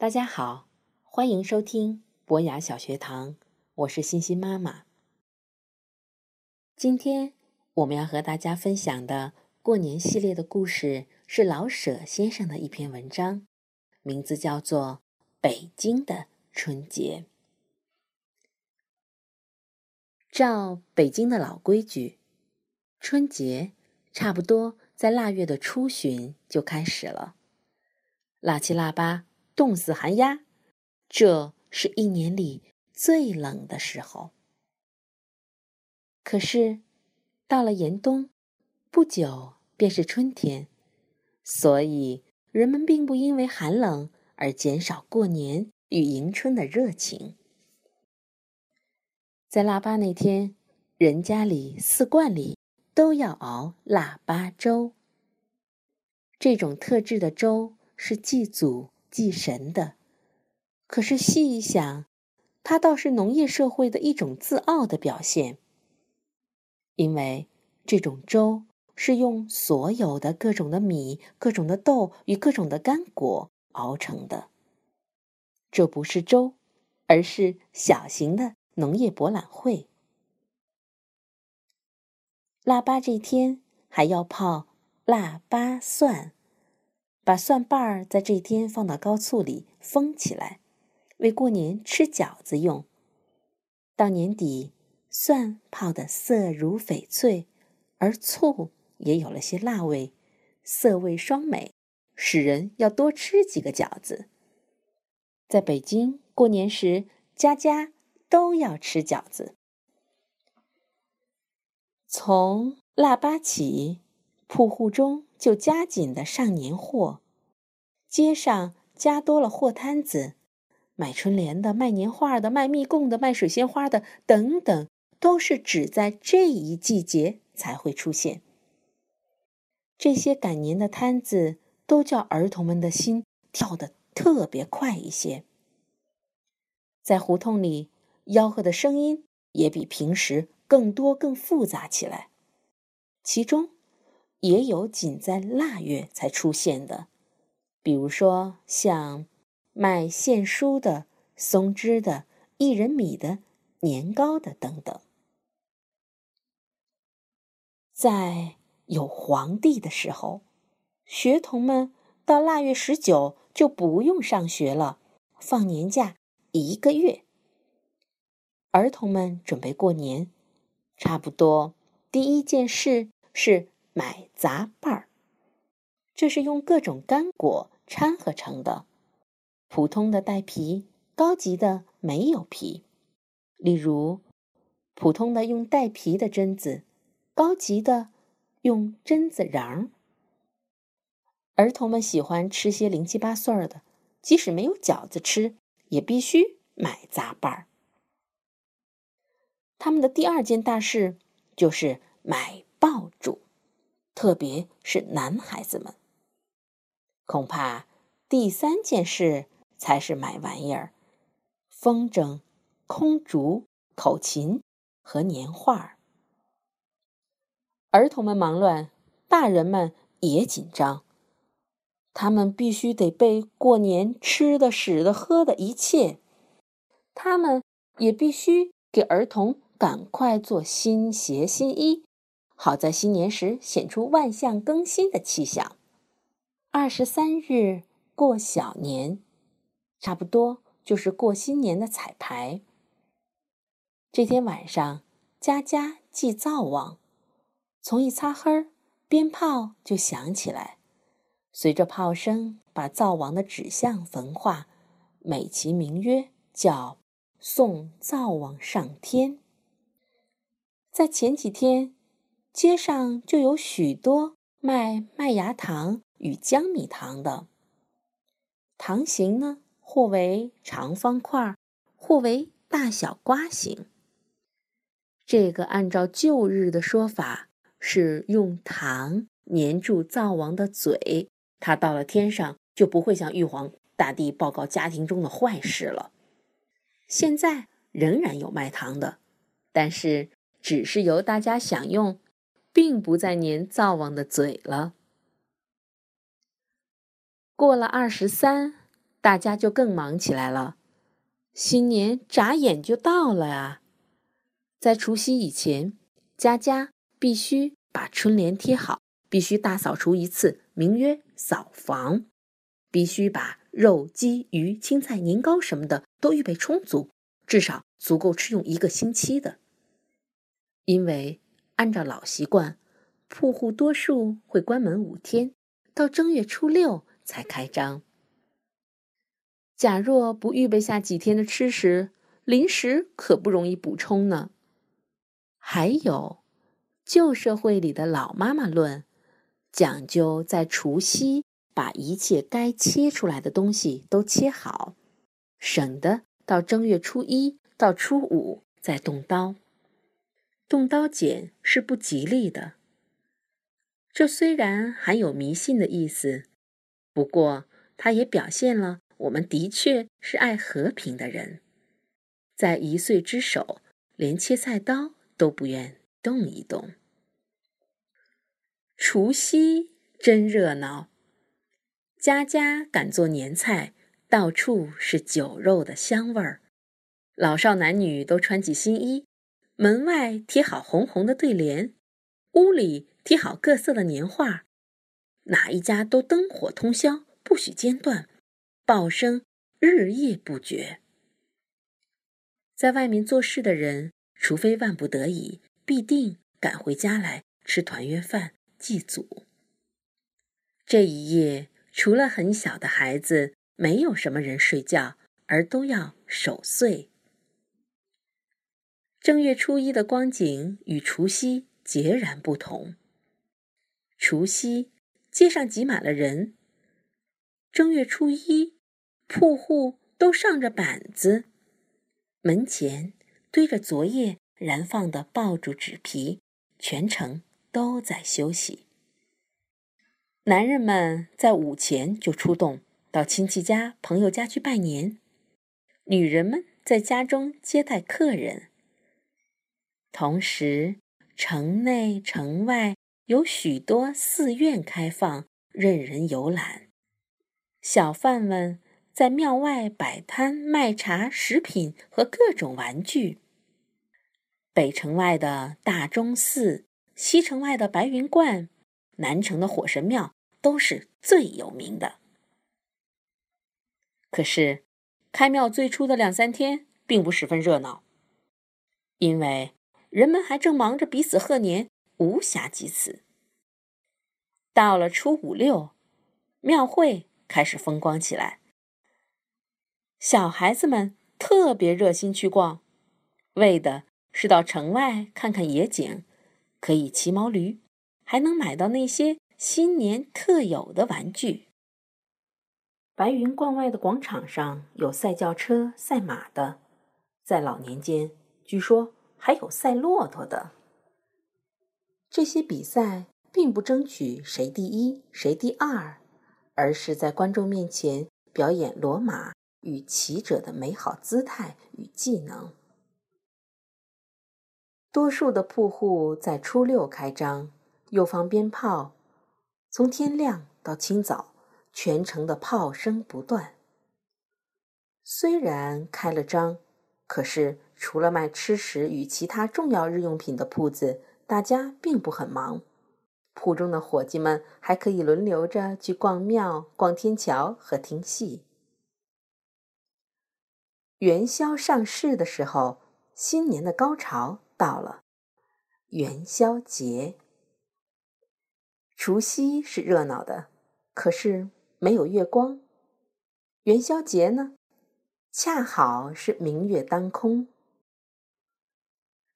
大家好，欢迎收听博雅小学堂，我是欣欣妈妈。今天我们要和大家分享的过年系列的故事是老舍先生的一篇文章，名字叫做《北京的春节》。照北京的老规矩，春节差不多在腊月的初旬就开始了，腊七腊八。冻死寒鸦，这是一年里最冷的时候。可是，到了严冬，不久便是春天，所以人们并不因为寒冷而减少过年与迎春的热情。在腊八那天，人家里四罐里都要熬腊八粥。这种特制的粥是祭祖。祭神的，可是细一想，它倒是农业社会的一种自傲的表现。因为这种粥是用所有的各种的米、各种的豆与各种的干果熬成的。这不是粥，而是小型的农业博览会。腊八这天还要泡腊八蒜。把蒜瓣儿在这天放到高醋里封起来，为过年吃饺子用。到年底，蒜泡得色如翡翠，而醋也有了些辣味，色味双美，使人要多吃几个饺子。在北京过年时，家家都要吃饺子。从腊八起，铺户中。就加紧的上年货，街上加多了货摊子，卖春联的、卖年画的、卖蜜供的、卖水仙花的等等，都是只在这一季节才会出现。这些赶年的摊子都叫儿童们的心跳得特别快一些，在胡同里吆喝的声音也比平时更多、更复杂起来，其中。也有仅在腊月才出现的，比如说像卖线书的、松枝的、薏仁米的、年糕的等等。在有皇帝的时候，学童们到腊月十九就不用上学了，放年假一个月。儿童们准备过年，差不多第一件事是。买杂拌儿，这是用各种干果掺合成的。普通的带皮，高级的没有皮。例如，普通的用带皮的榛子，高级的用榛子瓤。儿童们喜欢吃些零七八碎儿的，即使没有饺子吃，也必须买杂拌儿。他们的第二件大事就是买爆竹。特别是男孩子们，恐怕第三件事才是买玩意儿：风筝、空竹、口琴和年画。儿童们忙乱，大人们也紧张。他们必须得备过年吃的、使的、喝的一切。他们也必须给儿童赶快做新鞋、新衣。好在新年时显出万象更新的气象。二十三日过小年，差不多就是过新年的彩排。这天晚上，家家祭灶王，从一擦黑儿，鞭炮就响起来，随着炮声，把灶王的纸像焚化，美其名曰叫送灶王上天。在前几天。街上就有许多卖麦芽糖与江米糖的。糖形呢，或为长方块，或为大小瓜形。这个按照旧日的说法，是用糖粘住灶王的嘴，他到了天上就不会向玉皇大帝报告家庭中的坏事了。现在仍然有卖糖的，但是只是由大家享用。并不再粘灶王的嘴了。过了二十三，大家就更忙起来了。新年眨眼就到了啊！在除夕以前，家家必须把春联贴好，必须大扫除一次，名曰扫房，必须把肉、鸡、鱼、青菜、年糕什么的都预备充足，至少足够吃用一个星期的。因为按照老习惯，铺户多数会关门五天，到正月初六才开张。假若不预备下几天的吃食，零食可不容易补充呢。还有，旧社会里的老妈妈论，讲究在除夕把一切该切出来的东西都切好，省得到正月初一到初五再动刀。动刀剪是不吉利的。这虽然含有迷信的意思，不过它也表现了。我们的确是爱和平的人，在一岁之首，连切菜刀都不愿动一动。除夕真热闹，家家赶做年菜，到处是酒肉的香味儿。老少男女都穿起新衣，门外贴好红红的对联，屋里贴好各色的年画，哪一家都灯火通宵，不许间断。报声日夜不绝，在外面做事的人，除非万不得已，必定赶回家来吃团圆饭祭祖。这一夜，除了很小的孩子，没有什么人睡觉，而都要守岁。正月初一的光景与除夕截然不同。除夕街上挤满了人，正月初一。铺户都上着板子，门前堆着昨夜燃放的爆竹纸皮，全城都在休息。男人们在午前就出动，到亲戚家、朋友家去拜年；女人们在家中接待客人。同时，城内城外有许多寺院开放，任人游览。小贩们。在庙外摆摊卖茶、食品和各种玩具。北城外的大钟寺、西城外的白云观、南城的火神庙都是最有名的。可是，开庙最初的两三天并不十分热闹，因为人们还正忙着彼此贺年，无暇及此。到了初五六，庙会开始风光起来。小孩子们特别热心去逛，为的是到城外看看野景，可以骑毛驴，还能买到那些新年特有的玩具。白云观外的广场上有赛轿车、赛马的，在老年间据说还有赛骆驼的。这些比赛并不争取谁第一谁第二，而是在观众面前表演骡马。与骑者的美好姿态与技能。多数的铺户在初六开张，又放鞭炮，从天亮到清早，全城的炮声不断。虽然开了张，可是除了卖吃食与其他重要日用品的铺子，大家并不很忙。铺中的伙计们还可以轮流着去逛庙、逛天桥和听戏。元宵上市的时候，新年的高潮到了。元宵节，除夕是热闹的，可是没有月光。元宵节呢，恰好是明月当空。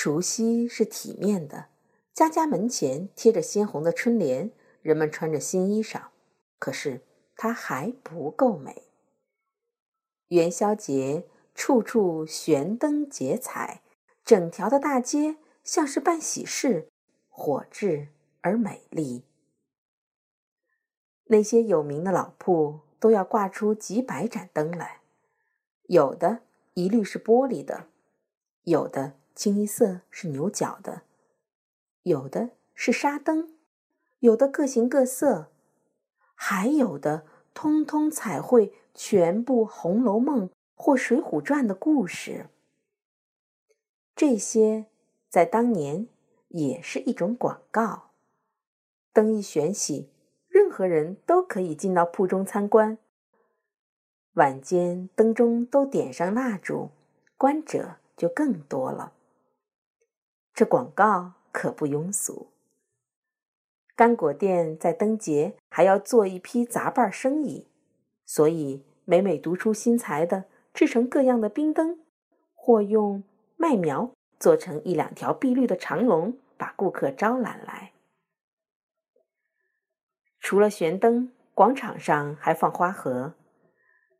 除夕是体面的，家家门前贴着鲜红的春联，人们穿着新衣裳，可是它还不够美。元宵节。处处悬灯结彩，整条的大街像是办喜事，火炽而美丽。那些有名的老铺都要挂出几百盏灯来，有的一律是玻璃的，有的清一色是牛角的，有的是纱灯，有的各形各色，还有的通通彩绘全部《红楼梦》或《水浒传》的故事。这些在当年也是一种广告。灯一旋起，任何人都可以进到铺中参观。晚间灯中都点上蜡烛，观者就更多了。这广告可不庸俗。干果店在灯节还要做一批杂拌生意，所以每每独出心裁的制成各样的冰灯，或用麦苗做成一两条碧绿的长龙，把顾客招揽来。除了悬灯，广场上还放花盒，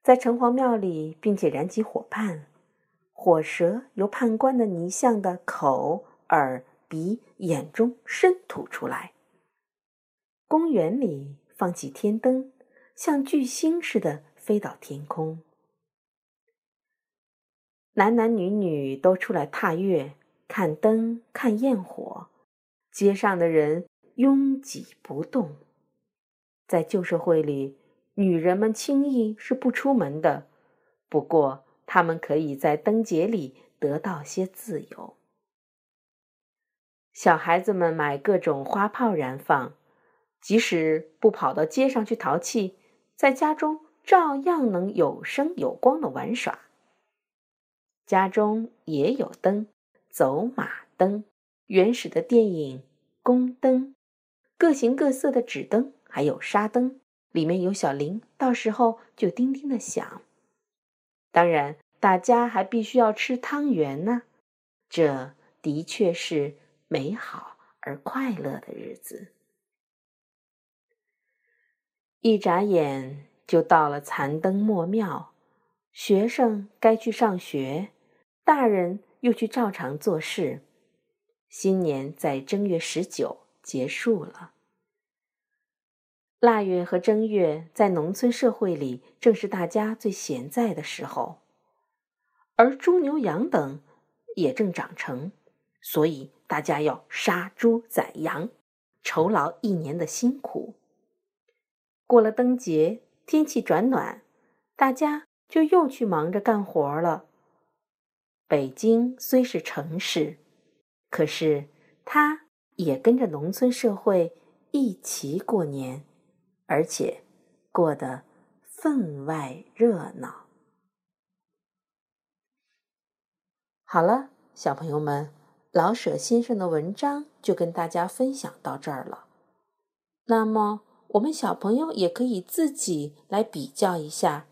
在城隍庙里，并且燃起火畔，火舌由判官的泥像的口、耳、鼻、眼中伸吐出来。公园里放起天灯，像巨星似的飞到天空。男男女女都出来踏月、看灯、看焰火，街上的人拥挤不动。在旧社会里，女人们轻易是不出门的，不过她们可以在灯节里得到些自由。小孩子们买各种花炮燃放。即使不跑到街上去淘气，在家中照样能有声有光的玩耍。家中也有灯，走马灯、原始的电影、宫灯、各形各色的纸灯，还有沙灯，里面有小铃，到时候就叮叮的响。当然，大家还必须要吃汤圆呢。这的确是美好而快乐的日子。一眨眼就到了残灯末庙，学生该去上学，大人又去照常做事。新年在正月十九结束了。腊月和正月在农村社会里正是大家最闲在的时候，而猪牛羊等也正长成，所以大家要杀猪宰羊，酬劳一年的辛苦。过了灯节，天气转暖，大家就又去忙着干活了。北京虽是城市，可是它也跟着农村社会一起过年，而且过得分外热闹。好了，小朋友们，老舍先生的文章就跟大家分享到这儿了。那么。我们小朋友也可以自己来比较一下，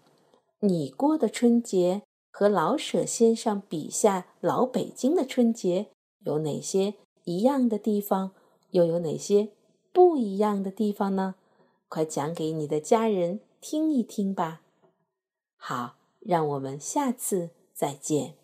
你过的春节和老舍先生笔下老北京的春节有哪些一样的地方，又有哪些不一样的地方呢？快讲给你的家人听一听吧。好，让我们下次再见。